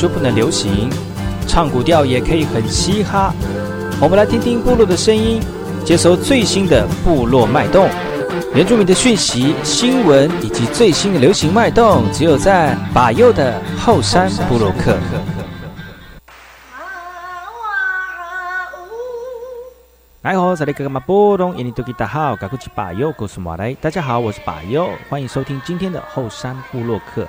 就不能流行？唱古调也可以很嘻哈。我们来听听部落的声音，接收最新的部落脉动、原住民的讯息、新闻以及最新的流行脉动，只有在把右的后山部落克。来好，这里哥哥们波动，印尼多吉大好，赶快去把右，告诉马来，大家好，我是把右，欢迎收听今天的后山部落客。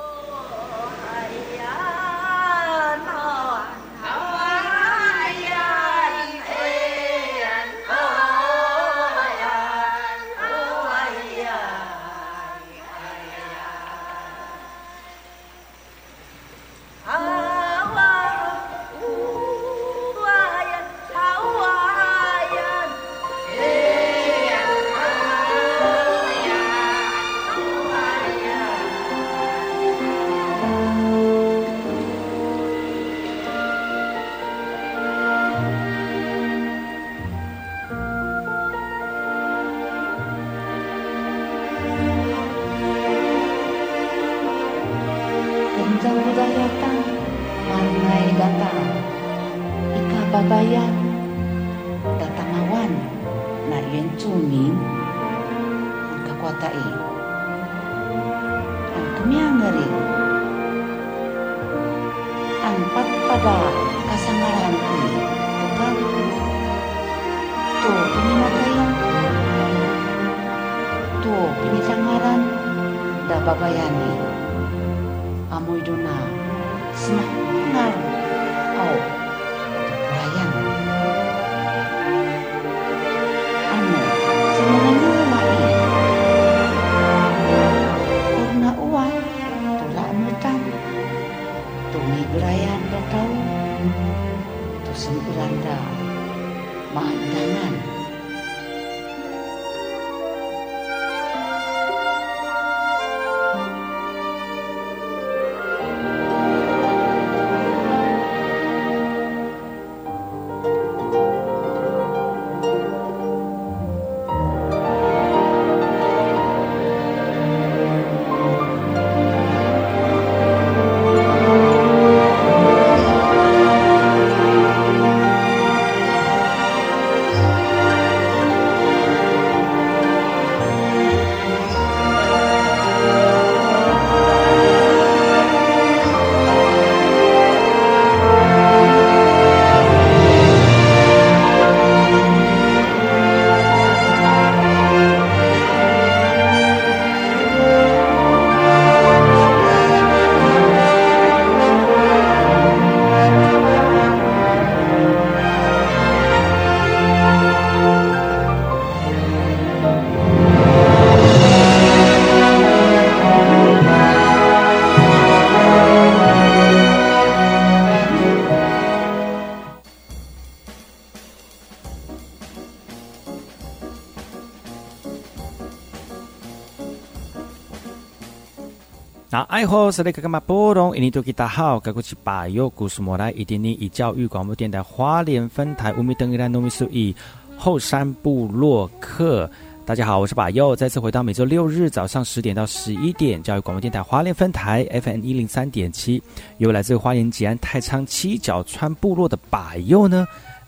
爱好是那个嘛波动？印尼多吉大好，该过去把右故事莫来，一点零以教育广播电台花莲分台五米登一兰农民数以后山部落客。大家好，我是把右，再次回到每周六日早上十点到十一点，教育广播电台花莲分台 FM 一零三点七，由来自花莲吉安太仓七角川部落的把右呢。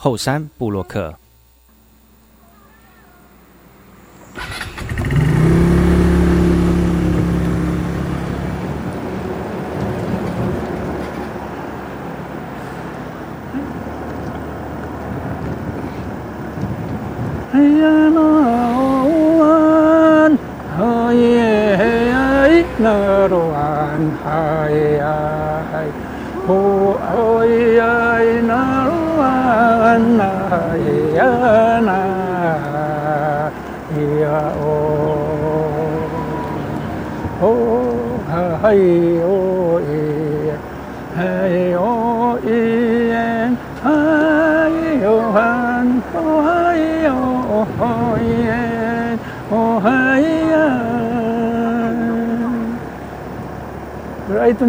后山布洛克。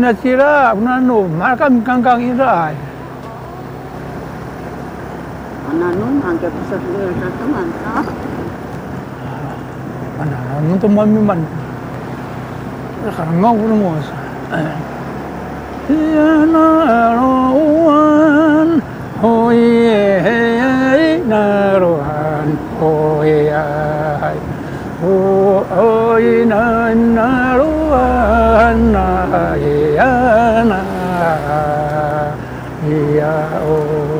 na tira una no marka mi kang kang ira ai ana no ang ke pisa ira ta taman ta ana no to mo mi man khar ngau no mo sa ya na ro wan ho ye na ro han ho ye ai na na Yeah.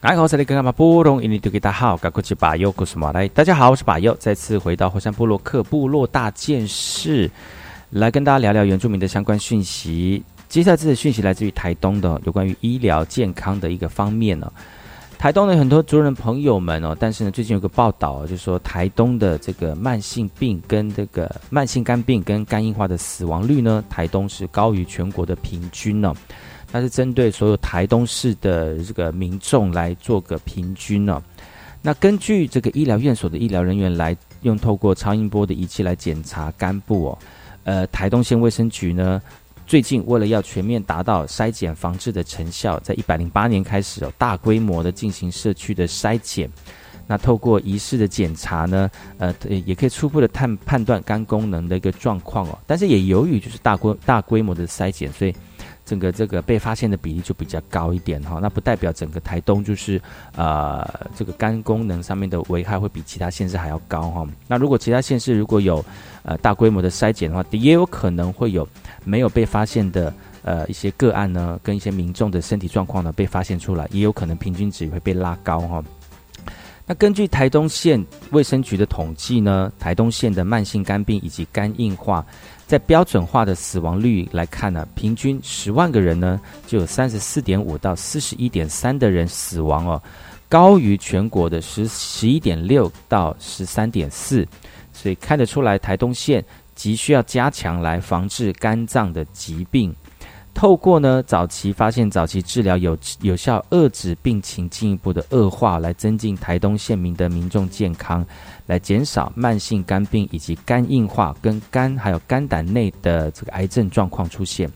哎，好，这里干嘛不懂？印尼大家好，我是巴佑，我是马来。大家好，我是巴佑，再次回到火山部落克部落大件事，来跟大家聊聊原住民的相关讯息。接下来这个讯息来自于台东的，有关于医疗健康的一个方面呢。台东的很多族人朋友们哦，但是呢，最近有个报道，就是说台东的这个慢性病跟这个慢性肝病跟肝硬化的死亡率呢，台东是高于全国的平均呢。它是针对所有台东市的这个民众来做个平均呢。那根据这个医疗院所的医疗人员来用透过超音波的仪器来检查肝部哦，呃，台东县卫生局呢，最近为了要全面达到筛检防治的成效，在一百零八年开始哦，大规模的进行社区的筛检。那透过仪式的检查呢，呃，也可以初步的判判断肝功能的一个状况哦。但是也由于就是大规大规模的筛检，所以。整个这个被发现的比例就比较高一点哈，那不代表整个台东就是呃这个肝功能上面的危害会比其他县市还要高哈。那如果其他县市如果有呃大规模的筛检的话，也有可能会有没有被发现的呃一些个案呢，跟一些民众的身体状况呢被发现出来，也有可能平均值会被拉高哈。那根据台东县卫生局的统计呢，台东县的慢性肝病以及肝硬化。在标准化的死亡率来看呢，平均十万个人呢，就有三十四点五到四十一点三的人死亡哦，高于全国的十十一点六到十三点四，所以看得出来台东县急需要加强来防治肝脏的疾病。透过呢早期发现、早期治疗，有有效遏制病情进一步的恶化，来增进台东县民的民众健康，来减少慢性肝病以及肝硬化跟肝还有肝胆内的这个癌症状况出现。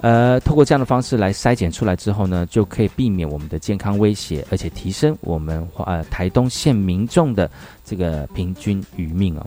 呃，透过这样的方式来筛检出来之后呢，就可以避免我们的健康威胁，而且提升我们呃台东县民众的这个平均余命哦。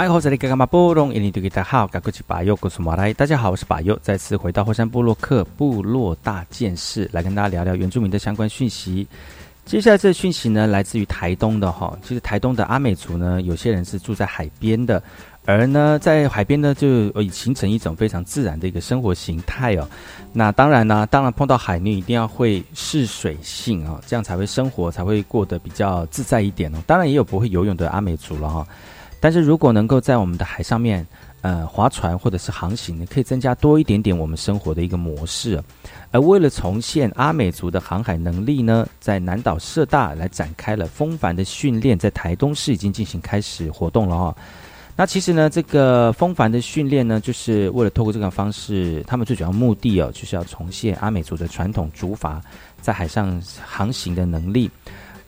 来，好，这里干嘛波隆，印尼对大家好，赶过去把右告诉马来。大家好，我是把右，再次回到后山部落克部落大件事，来跟大家聊聊原住民的相关讯息。接下来这讯息呢，来自于台东的哈，其实台东的阿美族呢，有些人是住在海边的，而呢，在海边呢，就已形成一种非常自然的一个生活形态哦。那当然呢，当然碰到海，你一定要会试水性啊、哦，这样才会生活才会过得比较自在一点哦。当然也有不会游泳的阿美族了哈、但是如果能够在我们的海上面，呃，划船或者是航行，可以增加多一点点我们生活的一个模式。而为了重现阿美族的航海能力呢，在南岛社大来展开了风帆的训练，在台东市已经进行开始活动了哈、那其实呢，这个风帆的训练呢，就是为了透过这个方式，他们最主要目的哦，就是要重现阿美族的传统竹筏在海上航行的能力。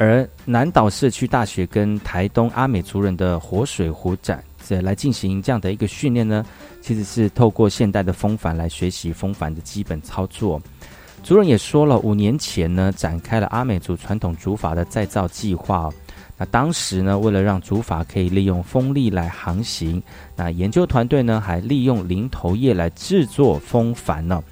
而南岛社区大学跟台东阿美族人的活水湖展，这来进行这样的一个训练呢，其实是透过现代的风帆来学习风帆的基本操作。族人也说了，五年前呢，展开了阿美族传统竹筏的再造计划。那当时呢，为了让竹筏可以利用风力来航行，那研究团队呢还利用零头叶来制作风帆呢、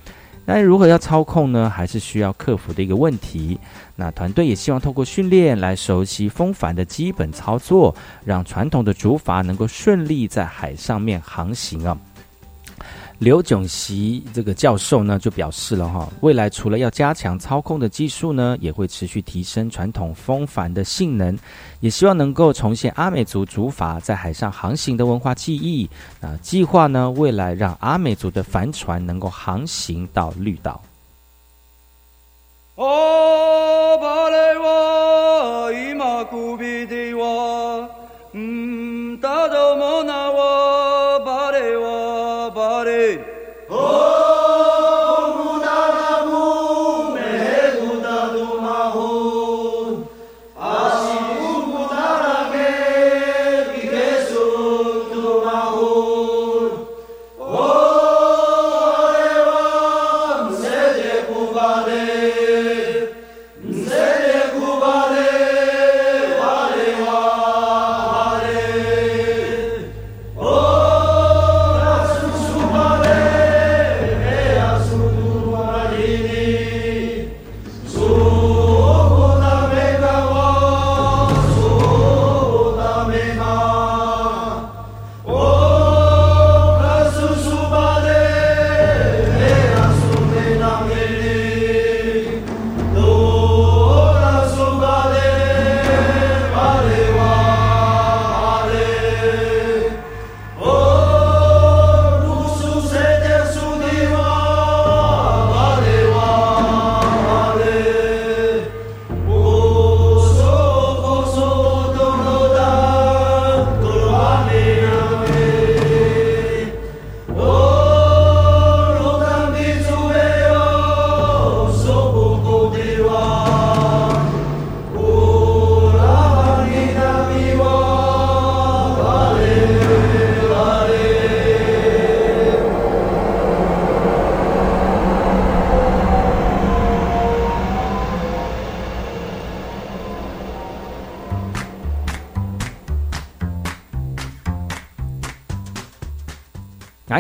那如何要操控呢？还是需要克服的一个问题。那团队也希望透过训练来熟悉风帆的基本操作，让传统的竹筏能够顺利在海上面航行啊。刘炯席这个教授呢就表示了哈，未来除了要加强操控的技术呢，也会持续提升传统风帆的性能，也希望能够重现阿美族竹筏在海上航行的文化记忆。那计划呢，未来让阿美族的帆船能够航行到绿岛。哦，巴雷哇，伊玛古比迪哇，嗯，达多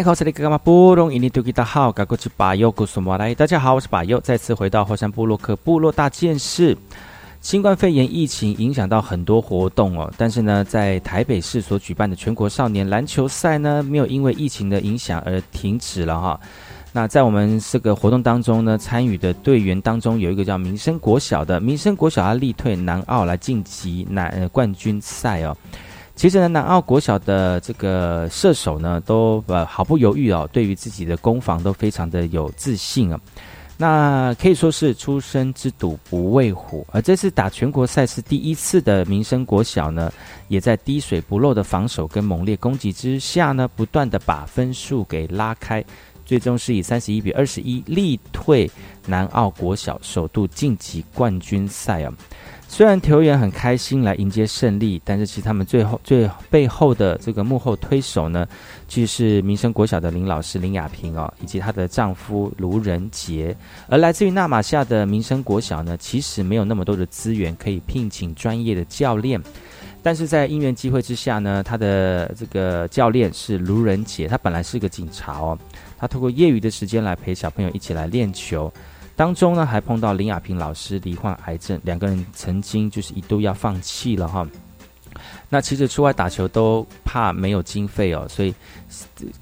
来好，这里干嘛波隆印尼多吉大号，赶过去把右古苏马来。大家好，我是把右，再次回到后山部落克部落大件事。新冠肺炎疫情影响到很多活动哦，但是呢，在台北市所举办的全国少年篮球赛呢，没有因为疫情的影响而停止了哈。那在我们这个活动当中呢，参与的队员当中有一个叫民生国小的，民生国小他力退南澳来晋级南呃冠军赛哦。其实呢，南澳国小的这个射手呢，都呃毫不犹豫哦，对于自己的攻防都非常的有自信啊。那可以说是出生之犊不畏虎，而这次打全国赛事第一次的民生国小呢，也在滴水不漏的防守跟猛烈攻击之下呢，不断的把分数给拉开，最终是以三十一比二十一力退南澳国小，首度晋级冠军赛啊。虽然球员很开心来迎接胜利，但是其实他们最后最背后的这个幕后推手呢，就是民生国小的林老师林雅萍哦，以及她的丈夫卢仁杰。而来自于纳马夏的民生国小呢，其实没有那么多的资源可以聘请专业的教练，但是在因缘机会之下呢，他的这个教练是卢仁杰，他本来是个警察哦，他透过业余的时间来陪小朋友一起来练球。当中呢，还碰到林雅萍老师罹患癌症，两个人曾经就是一度要放弃了哈。那其实出外打球都怕没有经费哦，所以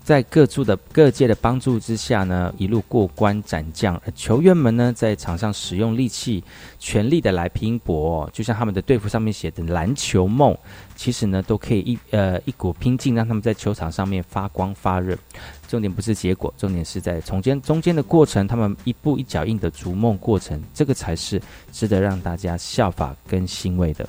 在各处的各界的帮助之下呢，一路过关斩将。球员们呢，在场上使用力气，全力的来拼搏，就像他们的队服上面写的“篮球梦”，其实呢，都可以一呃一股拼劲，让他们在球场上面发光发热。重点不是结果，重点是在中间中间的过程，他们一步一脚印的逐梦过程，这个才是值得让大家效法跟欣慰的。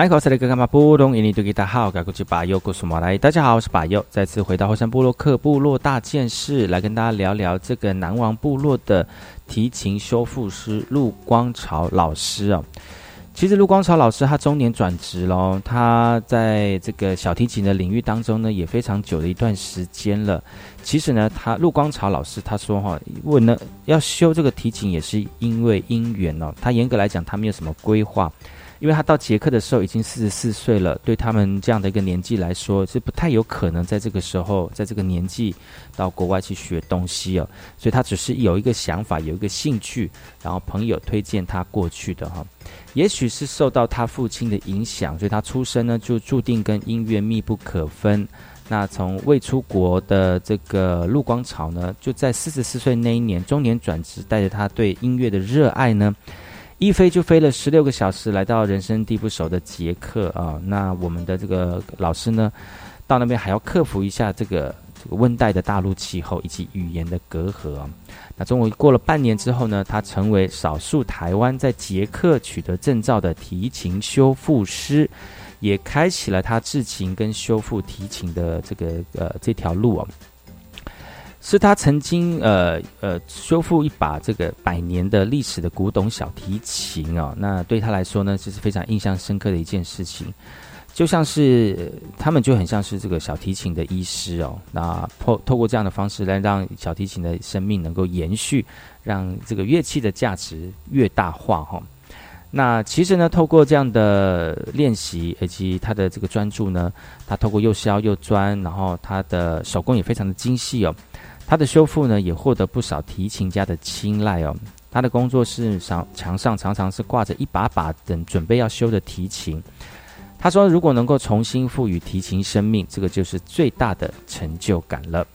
大好，该过去把右故事马来。大家好，我是把右，再次回到后山部落克部落大件事，来跟大家聊聊这个南王部落的提琴修复师陆光朝老师哦。其实陆光朝老师他中年转职喽，他在这个小提琴的领域当中呢，也非常久的一段时间了。其实呢，他陆光朝老师他说哈，问呢要修这个提琴也是因为因缘哦。他严格来讲，他没有什么规划。因为他到捷克的时候已经四十四岁了，对他们这样的一个年纪来说，是不太有可能在这个时候，在这个年纪到国外去学东西哦。所以他只是有一个想法，有一个兴趣，然后朋友推荐他过去的哈。也许是受到他父亲的影响，所以他出生呢就注定跟音乐密不可分。那从未出国的这个陆光朝呢，就在四十四岁那一年中年转职，带着他对音乐的热爱呢。一飞就飞了十六个小时，来到人生地不熟的捷克啊！那我们的这个老师呢，到那边还要克服一下这个这个温带的大陆气候以及语言的隔阂啊！那终于过了半年之后呢，他成为少数台湾在捷克取得证照的提琴修复师，也开启了他制琴跟修复提琴的这个呃这条路啊！是他曾经呃呃修复一把这个百年的历史的古董小提琴哦，那对他来说呢，这是非常印象深刻的一件事情。就像是他们就很像是这个小提琴的医师哦，那透透过这样的方式来让小提琴的生命能够延续，让这个乐器的价值越大化哈。那其实呢，透过这样的练习以及他的这个专注呢，他透过又削又钻，然后他的手工也非常的精细哦。他的修复呢，也获得不少提琴家的青睐哦。他的工作室上墙上常常是挂着一把把等准备要修的提琴。他说，如果能够重新赋予提琴生命，这个就是最大的成就感了。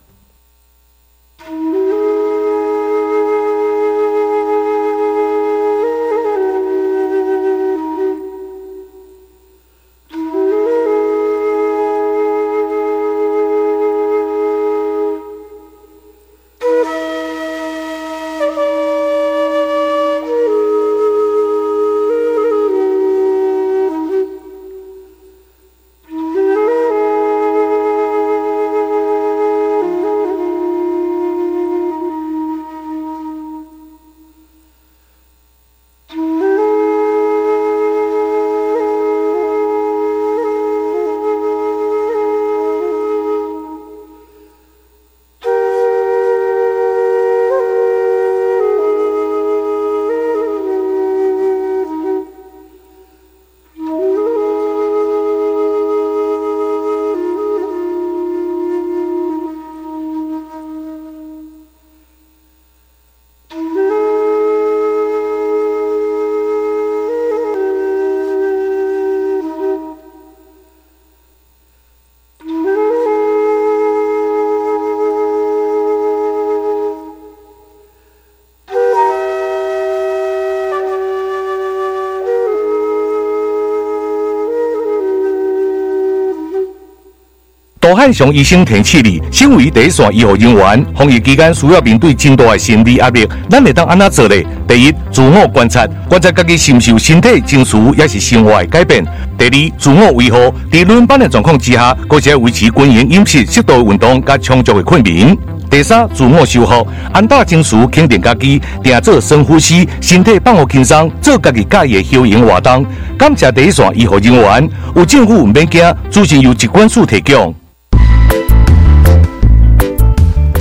海上医生提醒你，身为第一线医护人员，防疫期间需要面对真大的心理压力。咱会当安怎做呢？第一，自我观察，观察家己是不是有身体、情绪，也是生活的改变。第二，自我维护，在轮班的状况之下，搁是要维持均衡饮食、适度运动、加充足的睡眠。第三，自我修复，安大情绪，肯定家己，定做深呼吸，身体放好轻松，做家己介意的休闲活动。感谢第一线医护人员，有政府免惊，资讯由疾管署提供。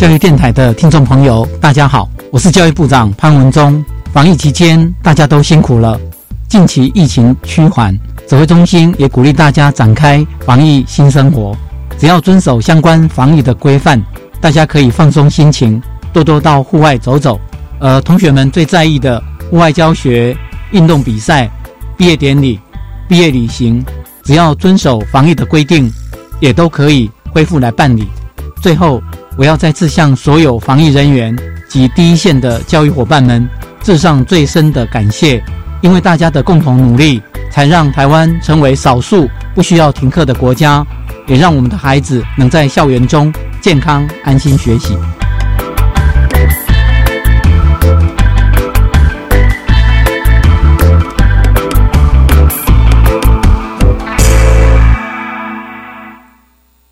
教育电台的听众朋友，大家好，我是教育部长潘文忠。防疫期间，大家都辛苦了。近期疫情趋缓，指挥中心也鼓励大家展开防疫新生活。只要遵守相关防疫的规范，大家可以放松心情，多多到户外走走。呃，同学们最在意的户外教学、运动比赛、毕业典礼、毕业旅行，只要遵守防疫的规定，也都可以恢复来办理。最后。我要再次向所有防疫人员及第一线的教育伙伴们致上最深的感谢因为大家的共同努力才让台湾成为少数不需要停课的国家也让我们的孩子能在校园中健康安心学习。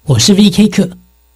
我是 vk 课。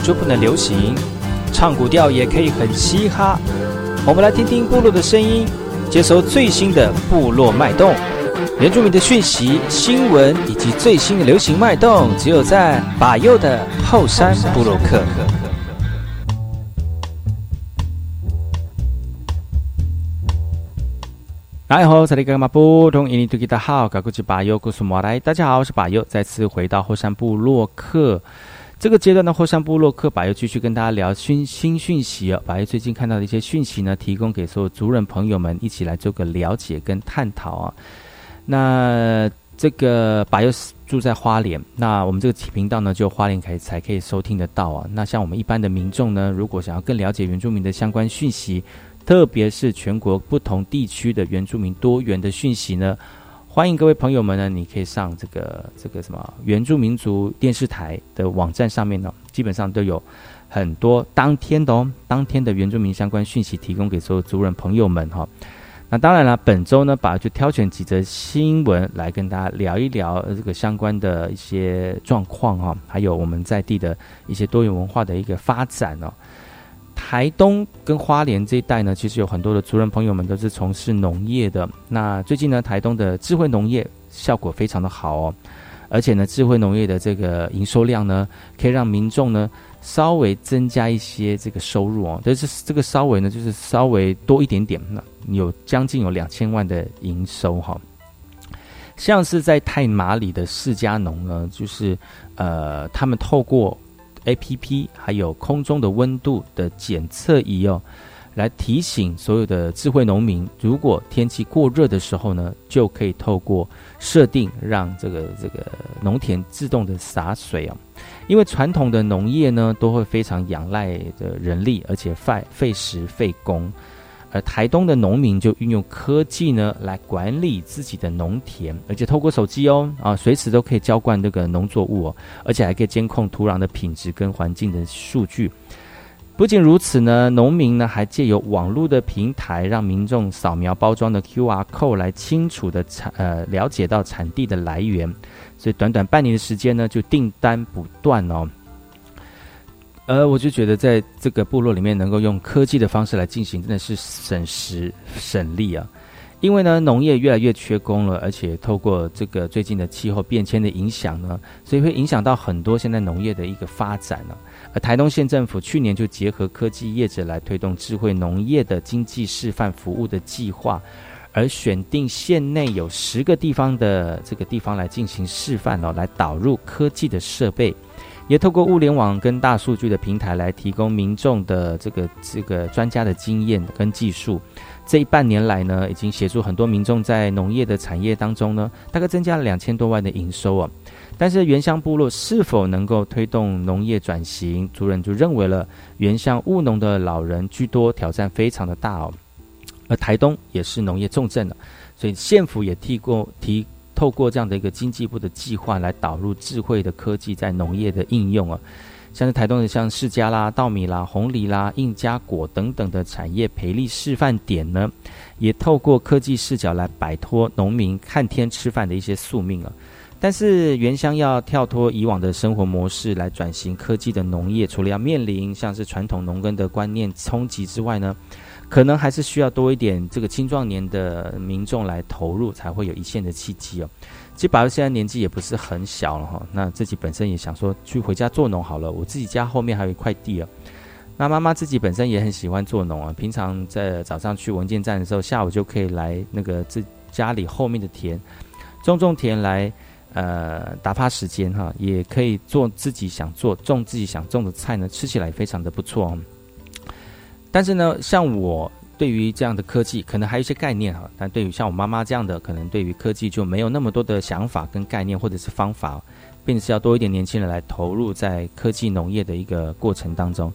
就不能流行？唱古调也可以很嘻哈。我们来听听部落的声音，接收最新的部落脉动、原住民的讯息、新闻以及最新的流行脉动，只有在把右的后山部落克。大家好，这里干嘛不同印尼多吉大好，嘎古吉巴尤古苏马来。大家好，我是巴尤，再次回到后山部落客。这个阶段的后山部落客，巴尤继续跟大家聊新新讯息哦。巴尤最近看到的一些讯息呢，提供给所有族人朋友们一起来做个了解跟探讨啊。那这个巴尤住在花莲，那我们这个频道呢，就花莲可以才可以收听得到啊。那像我们一般的民众呢，如果想要更了解原住民的相关讯息，特别是全国不同地区的原住民多元的讯息呢，欢迎各位朋友们呢，你可以上这个这个什么原住民族电视台的网站上面呢，基本上都有很多当天的哦，当天的原住民相关讯息提供给所有族人朋友们哈。那当然了，本周呢，把就挑选几则新闻来跟大家聊一聊这个相关的一些状况哈，还有我们在地的一些多元文化的一个发展哦。台东跟花莲这一带呢，其实有很多的族人朋友们都是从事农业的。那最近呢，台东的智慧农业效果非常的好哦，而且呢，智慧农业的这个营收量呢，可以让民众呢稍微增加一些这个收入哦。但是这个稍微呢，就是稍微多一点点，那有将近有两千万的营收哈。像是在太马里的释迦农呢，就是呃，他们透过 A P P 还有空中的温度的检测仪哦，来提醒所有的智慧农民，如果天气过热的时候呢，就可以透过设定让这个这个农田自动的洒水哦。因为传统的农业呢，都会非常仰赖的人力，而且费费时费工。而台东的农民就运用科技呢，来管理自己的农田，而且透过手机哦，啊，随时都可以浇灌这个农作物哦，而且还可以监控土壤的品质跟环境的数据。不仅如此呢，农民呢还借由网络的平台，让民众扫描包装的 QR code 来清楚的产呃了解到产地的来源，所以短短半年的时间呢，就订单不断哦。呃，我就觉得在这个部落里面，能够用科技的方式来进行，真的是省时省力啊。因为呢，农业越来越缺工了，而且透过这个最近的气候变迁的影响呢，所以会影响到很多现在农业的一个发展呢。而台东县政府去年就结合科技业者来推动智慧农业的经济示范服务的计划，而选定县内有十个地方的这个地方来进行示范哦，来导入科技的设备。也透过物联网跟大数据的平台来提供民众的这个这个专家的经验跟技术。这一半年来呢，已经协助很多民众在农业的产业当中呢，大概增加了两千多万的营收啊。但是原乡部落是否能够推动农业转型，族人就认为了原乡务农的老人居多，挑战非常的大哦。而台东也是农业重镇了，所以县府也提过提。透过这样的一个经济部的计划来导入智慧的科技在农业的应用啊，像是台东的像世家啦、稻米啦、红梨啦、印加果等等的产业培力示范点呢，也透过科技视角来摆脱农民看天吃饭的一些宿命啊。但是原乡要跳脱以往的生活模式来转型科技的农业，除了要面临像是传统农耕的观念冲击之外呢？可能还是需要多一点这个青壮年的民众来投入，才会有一线的契机哦。其实宝儿现在年纪也不是很小了哈，那自己本身也想说去回家做农好了。我自己家后面还有一块地哦，那妈妈自己本身也很喜欢做农啊。平常在早上去文件站的时候，下午就可以来那个自家里后面的田种种田来呃打发时间哈，也可以做自己想做种自己想种的菜呢，吃起来非常的不错哦。但是呢，像我对于这样的科技，可能还有一些概念哈，但对于像我妈妈这样的，可能对于科技就没有那么多的想法跟概念或者是方法，并是要多一点年轻人来投入在科技农业的一个过程当中。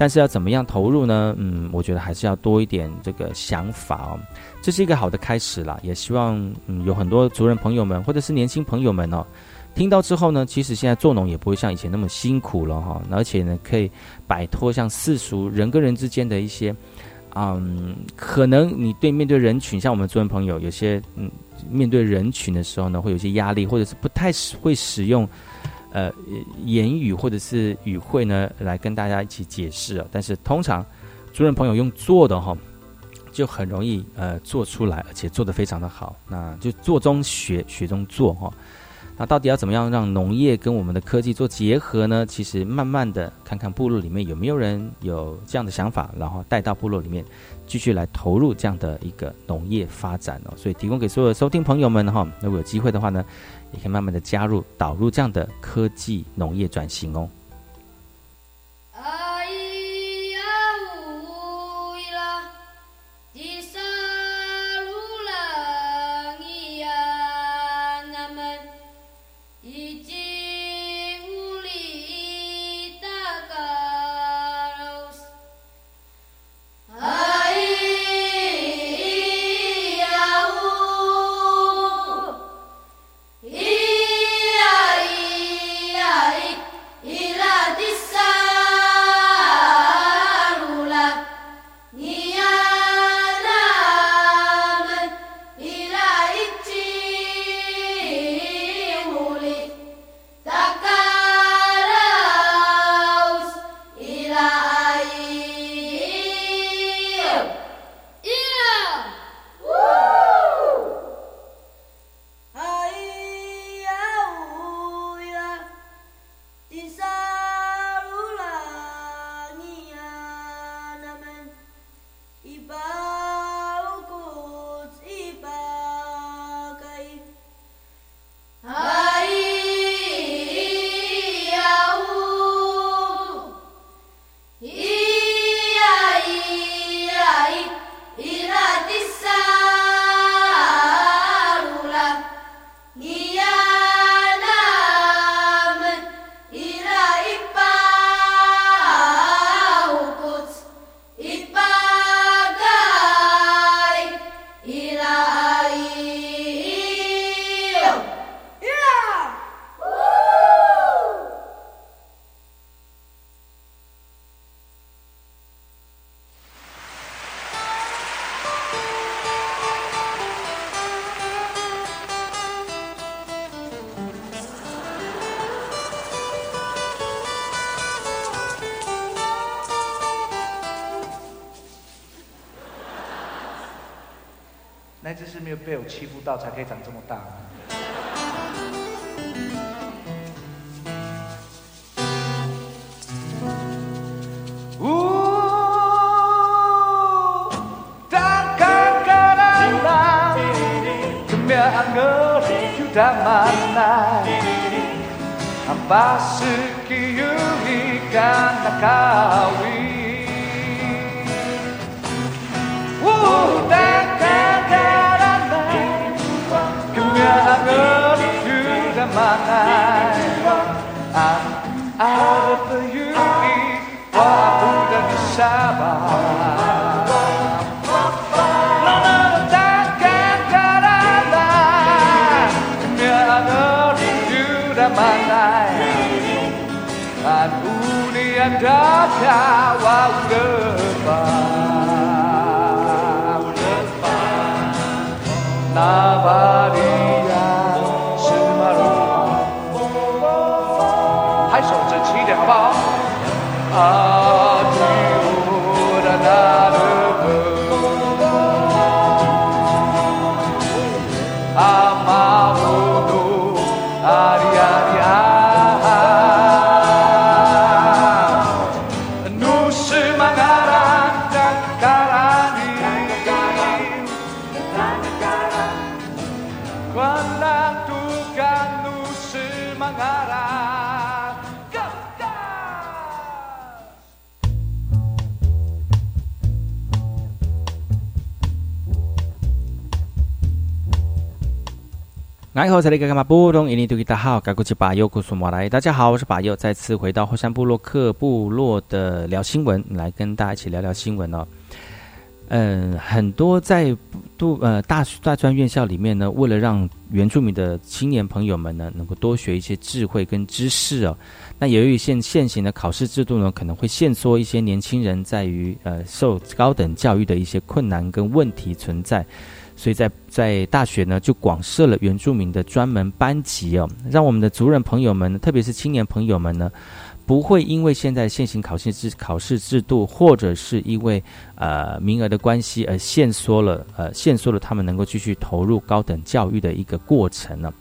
但是要怎么样投入呢？嗯，我觉得还是要多一点这个想法哦，这是一个好的开始啦。也希望嗯有很多族人朋友们或者是年轻朋友们哦，听到之后呢，其实现在做农也不会像以前那么辛苦了哈，而且呢可以摆脱像世俗人跟人之间的一些，嗯，可能你对面对人群，像我们族人朋友有些嗯面对人群的时候呢，会有些压力，或者是不太会使用。呃，言语或者是语汇呢，来跟大家一起解释啊。但是通常，主任朋友用做的哈，就很容易呃做出来，而且做得非常的好。那就做中学，学中做哈。那到底要怎么样让农业跟我们的科技做结合呢？其实慢慢的看看部落里面有没有人有这样的想法，然后带到部落里面继续来投入这样的一个农业发展哦。所以提供给所有的收听朋友们哈，如果有机会的话呢。也可以慢慢的加入导入这样的科技农业转型哦。被我欺负到才可以长这么大。passava. amarrou no 后才来干嘛？布隆印尼大家好，该过去把右古苏马来。大家好，我是把右，再次回到后山部落克部落的聊新闻，来跟大家一起聊聊新闻哦。嗯，很多在都呃大大专院校里面呢，为了让原住民的青年朋友们呢，能够多学一些智慧跟知识哦。那由于现现行的考试制度呢，可能会限缩一些年轻人在于呃受高等教育的一些困难跟问题存在，所以在在大学呢就广设了原住民的专门班级哦，让我们的族人朋友们，特别是青年朋友们呢，不会因为现在现行考试制考试制度，或者是因为呃名额的关系而限缩了呃限缩了他们能够继续投入高等教育的一个过程呢。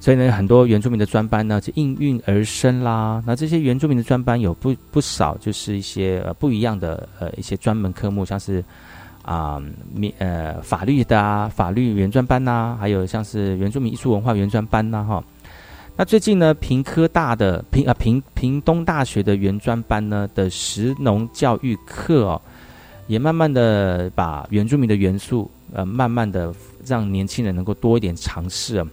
所以呢，很多原住民的专班呢就应运而生啦。那这些原住民的专班有不不少，就是一些呃不一样的呃一些专门科目，像是啊民呃法律的啊法律原专班呐，还有像是原住民艺术文化原专班呐哈。那最近呢，平科大的平啊平平东大学的原专班呢的实农教育课哦，也慢慢的把原住民的元素呃慢慢的让年轻人能够多一点尝试啊。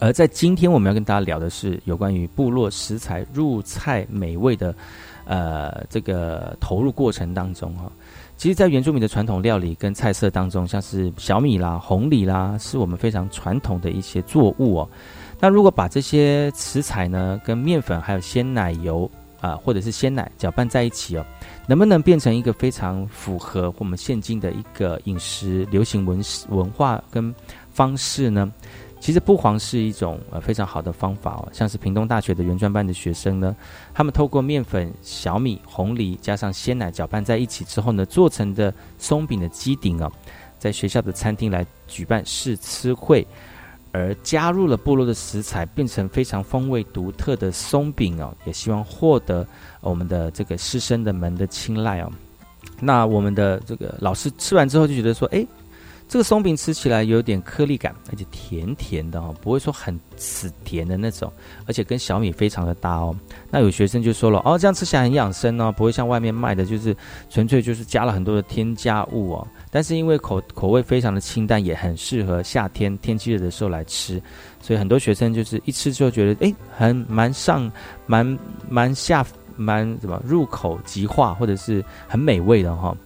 而在今天，我们要跟大家聊的是有关于部落食材入菜美味的，呃，这个投入过程当中哈。其实，在原住民的传统料理跟菜色当中，像是小米啦、红米啦，是我们非常传统的一些作物哦。那如果把这些食材呢，跟面粉还有鲜奶油啊，或者是鲜奶搅拌在一起哦，能不能变成一个非常符合我们现今的一个饮食流行文文化跟方式呢？其实不黄是一种呃非常好的方法哦，像是屏东大学的原专班的学生呢，他们透过面粉、小米、红梨加上鲜奶搅拌在一起之后呢，做成的松饼的基顶哦，在学校的餐厅来举办试吃会，而加入了部落的食材，变成非常风味独特的松饼哦，也希望获得我们的这个师生的们的青睐哦。那我们的这个老师吃完之后就觉得说，哎。这个松饼吃起来有点颗粒感，而且甜甜的哦，不会说很死甜的那种，而且跟小米非常的搭哦。那有学生就说了，哦，这样吃起来很养生哦，不会像外面卖的，就是纯粹就是加了很多的添加物哦。但是因为口口味非常的清淡，也很适合夏天天气热的时候来吃，所以很多学生就是一吃就觉得，哎，很蛮上，蛮蛮下，蛮什么入口即化，或者是很美味的哈。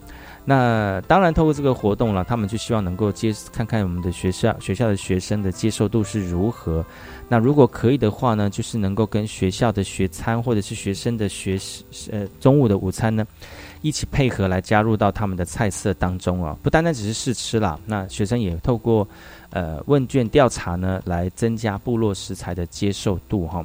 那当然，透过这个活动了，他们就希望能够接看看我们的学校学校的学生的接受度是如何。那如果可以的话呢，就是能够跟学校的学餐或者是学生的学呃中午的午餐呢，一起配合来加入到他们的菜色当中啊，不单单只是试吃啦。那学生也透过呃问卷调查呢，来增加部落食材的接受度哈。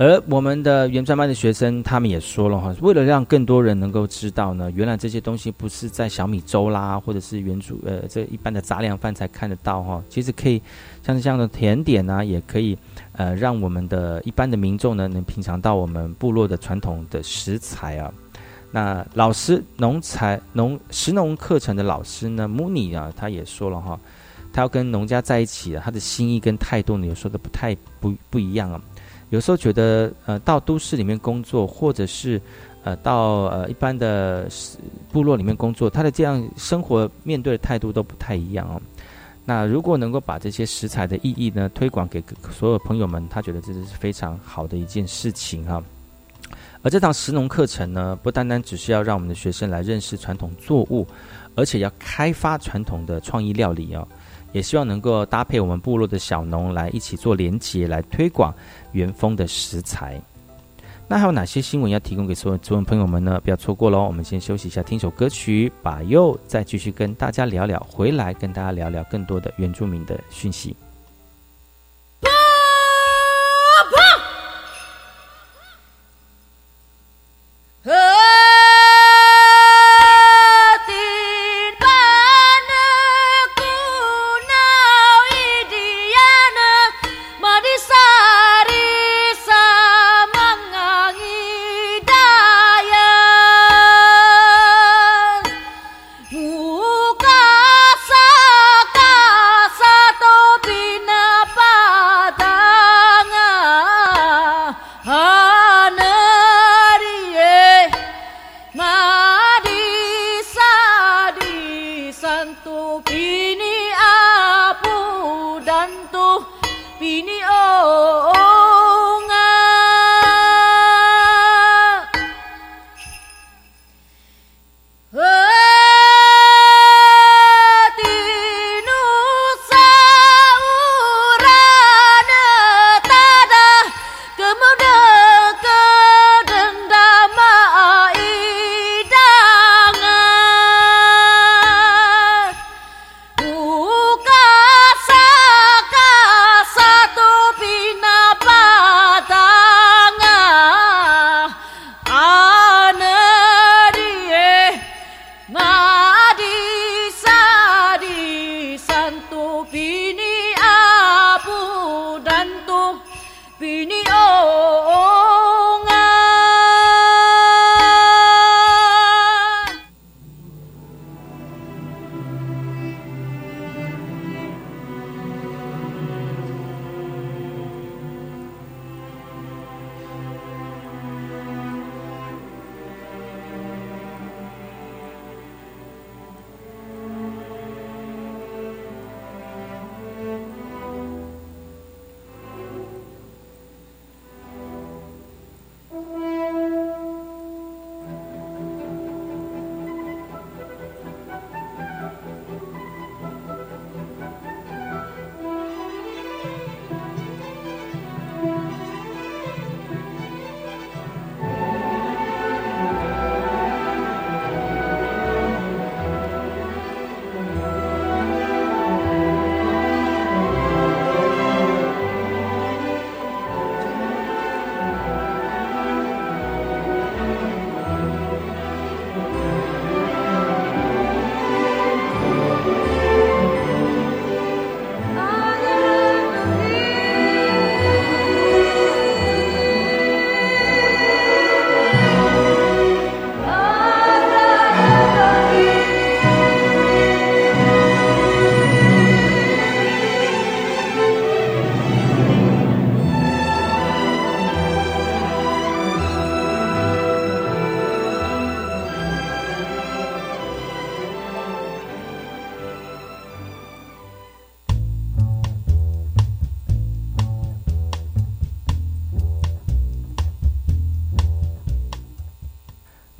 而我们的原专班的学生，他们也说了哈，为了让更多人能够知道呢，原来这些东西不是在小米粥啦，或者是原主呃这一般的杂粮饭才看得到哈，其实可以像这样的甜点呢，也可以呃让我们的一般的民众呢能品尝到我们部落的传统的食材啊。那老师农材农食农课程的老师呢，，Muni 啊，他也说了哈，他要跟农家在一起，他的心意跟态度呢，有说的不太不不一样啊。有时候觉得，呃，到都市里面工作，或者是，呃，到呃一般的部落里面工作，他的这样生活面对的态度都不太一样哦。那如果能够把这些食材的意义呢推广给所有朋友们，他觉得这是非常好的一件事情哈。而这堂食农课程呢，不单单只是要让我们的学生来认识传统作物，而且要开发传统的创意料理哦。也希望能够搭配我们部落的小农来一起做连结，来推广原丰的食材。那还有哪些新闻要提供给所有族人朋友们呢？不要错过喽！我们先休息一下，听首歌曲，把又再继续跟大家聊聊，回来跟大家聊聊更多的原住民的讯息。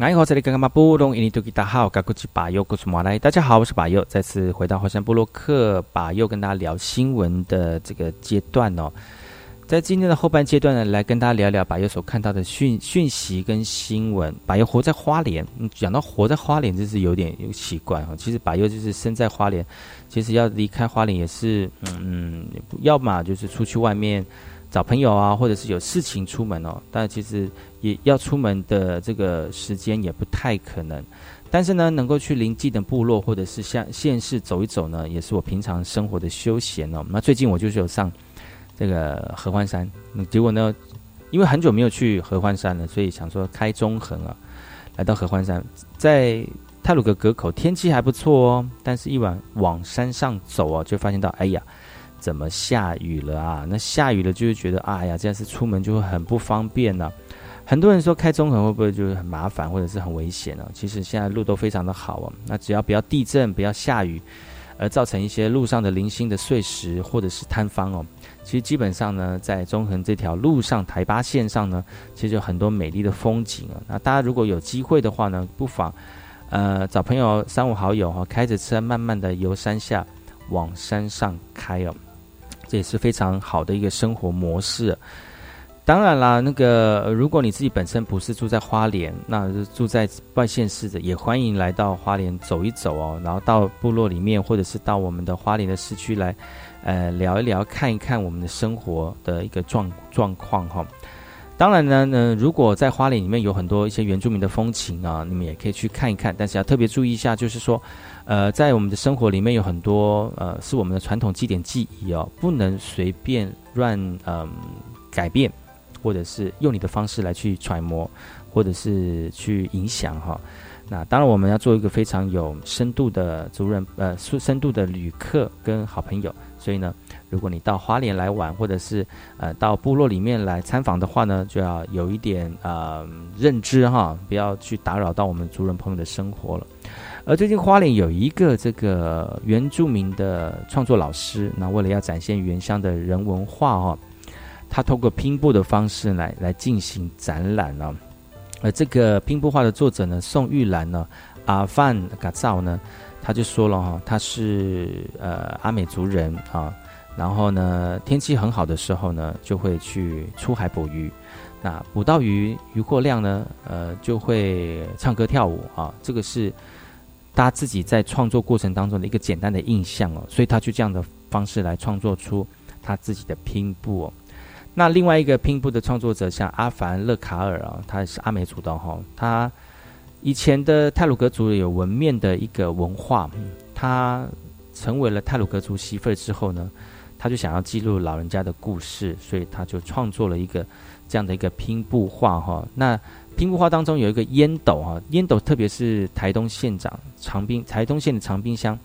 哎，好，这里刚刚嘛布隆印尼多吉大好，嘎古吉巴佑，古苏马来，大家好，我是巴佑，再次回到火山布洛克，巴佑跟大家聊新闻的这个阶段哦。在今天的后半阶段呢，来跟大家聊聊巴佑所看到的讯讯息跟新闻。巴佑活在花莲，讲到活在花莲，就是有点有奇怪哈。其实巴佑就是生在花莲，其实要离开花莲也是，嗯，要么就是出去外面。找朋友啊，或者是有事情出门哦，但其实也要出门的这个时间也不太可能。但是呢，能够去邻近的部落或者是像县市走一走呢，也是我平常生活的休闲哦。那最近我就是有上这个合欢山，结果呢，因为很久没有去合欢山了，所以想说开中横啊，来到合欢山，在泰鲁格阁口天气还不错哦，但是一晚往山上走哦，就发现到哎呀。怎么下雨了啊？那下雨了就会觉得，哎呀，这样是出门就会很不方便呢。很多人说开中横会不会就是很麻烦或者是很危险呢？其实现在路都非常的好哦。那只要不要地震、不要下雨，而造成一些路上的零星的碎石或者是坍方哦。其实基本上呢，在中横这条路上台八线上呢，其实有很多美丽的风景啊。那大家如果有机会的话呢，不妨呃找朋友三五好友哈，开着车慢慢的由山下往山上开哦。这也是非常好的一个生活模式。当然啦，那个如果你自己本身不是住在花莲，那住在外县市的，也欢迎来到花莲走一走哦。然后到部落里面，或者是到我们的花莲的市区来，呃，聊一聊，看一看我们的生活的一个状状况哈。当然呢，呢，如果在花莲里面有很多一些原住民的风情啊，你们也可以去看一看。但是要特别注意一下，就是说。呃，在我们的生活里面有很多呃，是我们的传统祭典记忆哦，不能随便乱嗯改变，或者是用你的方式来去揣摩，或者是去影响哈。那当然，我们要做一个非常有深度的族人呃深度的旅客跟好朋友。所以呢，如果你到花莲来玩，或者是呃到部落里面来参访的话呢，就要有一点呃认知哈，不要去打扰到我们族人朋友的生活了。而最近花莲有一个这个原住民的创作老师，那为了要展现原乡的人文化哦，他透过拼布的方式来来进行展览呢。而这个拼布画的作者呢，宋玉兰呢，阿范嘎造呢，他就说了哈，他是呃阿美族人啊，然后呢天气很好的时候呢，就会去出海捕鱼，那捕到鱼鱼获量呢，呃就会唱歌跳舞啊，这个是。他自己在创作过程当中的一个简单的印象哦，所以他就这样的方式来创作出他自己的拼布哦。那另外一个拼布的创作者像阿凡勒卡尔啊，他是阿美族的哈，他以前的泰鲁格族有纹面的一个文化，他成为了泰鲁格族媳妇之后呢，他就想要记录老人家的故事，所以他就创作了一个这样的一个拼布画哈。那拼布画当中有一个烟斗哈，烟斗特别是台东县长长滨台东县的长滨乡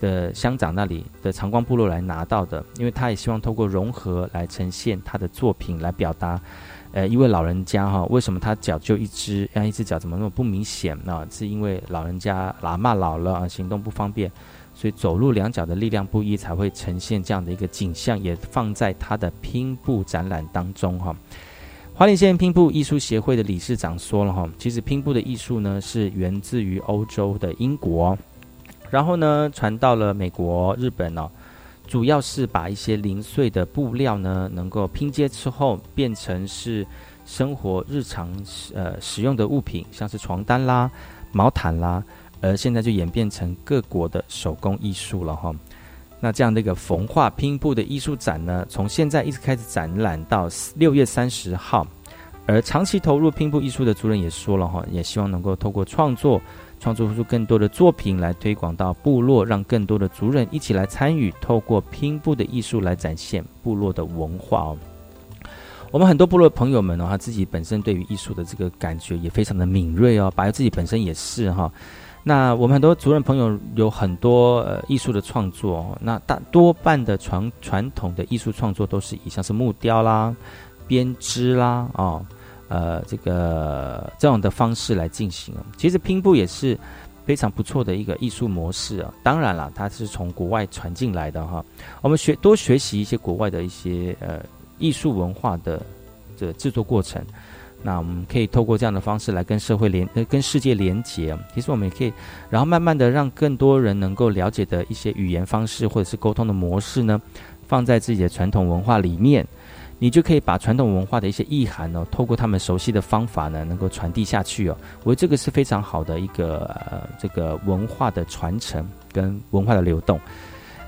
的乡长那里的长光部落来拿到的，因为他也希望透过融合来呈现他的作品，来表达，呃，一位老人家哈，为什么他脚就一只，让一只脚怎么那么不明显呢？是因为老人家喇嘛老了啊，行动不方便，所以走路两脚的力量不一，才会呈现这样的一个景象，也放在他的拼布展览当中哈。花莲县拼布艺术协会的理事长说了哈，其实拼布的艺术呢是源自于欧洲的英国，然后呢传到了美国、日本哦，主要是把一些零碎的布料呢能够拼接之后变成是生活日常呃使用的物品，像是床单啦、毛毯啦，而现在就演变成各国的手工艺术了哈。那这样的一个缝画拼布的艺术展呢，从现在一直开始展览到六月三十号。而长期投入拼布艺术的族人也说了哈，也希望能够透过创作，创作出更多的作品来推广到部落，让更多的族人一起来参与，透过拼布的艺术来展现部落的文化哦。我们很多部落朋友们呢，他自己本身对于艺术的这个感觉也非常的敏锐哦，白自己本身也是哈。那我们很多族人朋友有很多呃艺术的创作，那大多半的传传统的艺术创作都是以像是木雕啦、编织啦啊，呃这个这样的方式来进行。其实拼布也是非常不错的一个艺术模式啊。当然了，它是从国外传进来的哈。我们学多学习一些国外的一些呃艺术文化的这制作过程。那我们可以透过这样的方式来跟社会连呃跟世界连结。其实我们也可以，然后慢慢的让更多人能够了解的一些语言方式或者是沟通的模式呢，放在自己的传统文化里面，你就可以把传统文化的一些意涵呢，透过他们熟悉的方法呢，能够传递下去哦。我觉得这个是非常好的一个呃这个文化的传承跟文化的流动。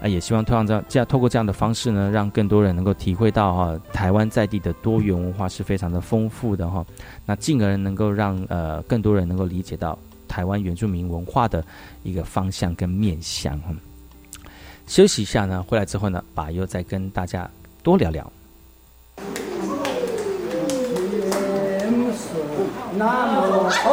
啊也希望通过这样这样透过这样的方式呢让更多人能够体会到哈台湾在地的多元文化是非常的丰富的哈。那进而能够让呃更多人能够理解到台湾原住民文化的一个方向跟面向哈。休息一下呢回来之后呢把又再跟大家多聊聊。那么好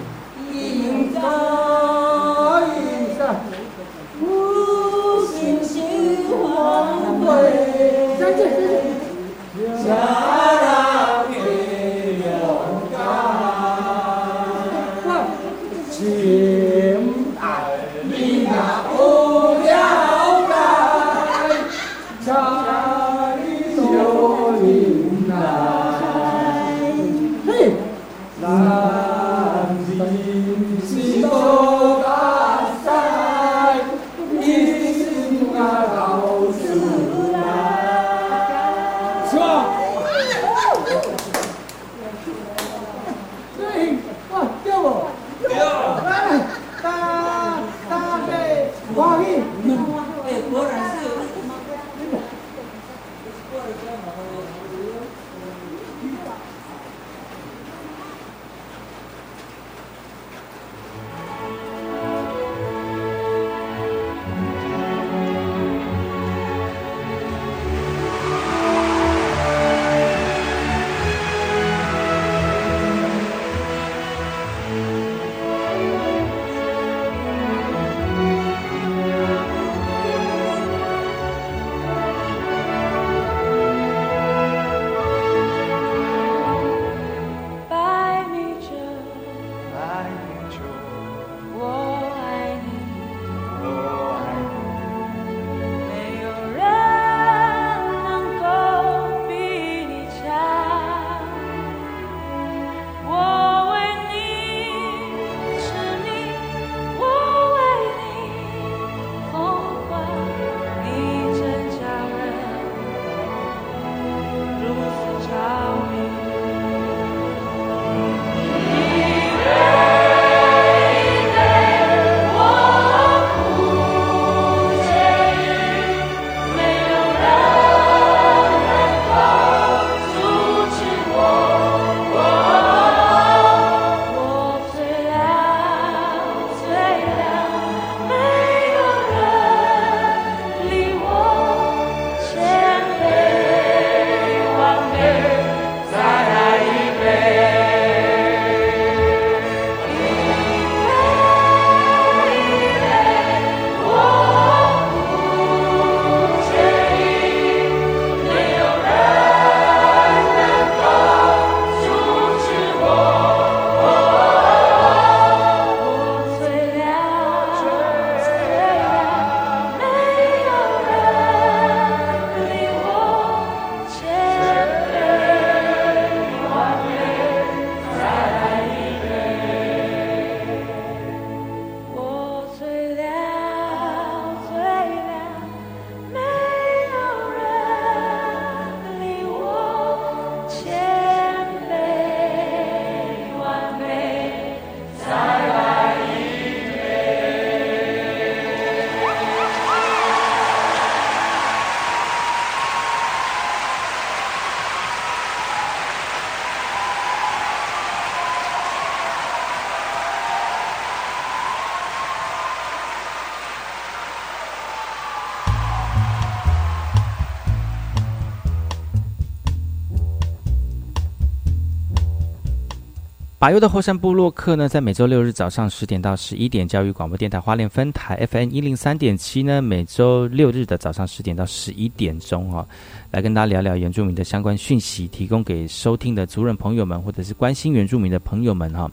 把右的后山部落客呢，在每周六日早上十点到十一点，教育广播电台花莲分台 FM 一零三点七呢，每周六日的早上十点到十一点钟哦，来跟大家聊聊原住民的相关讯息，提供给收听的族人朋友们或者是关心原住民的朋友们哈。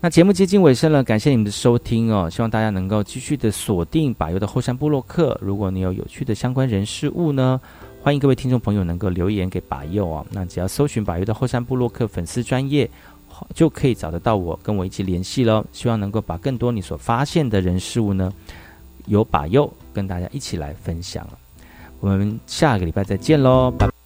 那节目接近尾声了，感谢你们的收听哦，希望大家能够继续的锁定把右的后山部落客。如果你有有趣的相关人事物呢，欢迎各位听众朋友能够留言给把右哦。那只要搜寻把右的后山部落客粉丝专业。就可以找得到我，跟我一起联系喽。希望能够把更多你所发现的人事物呢，有把右跟大家一起来分享。我们下个礼拜再见喽，拜。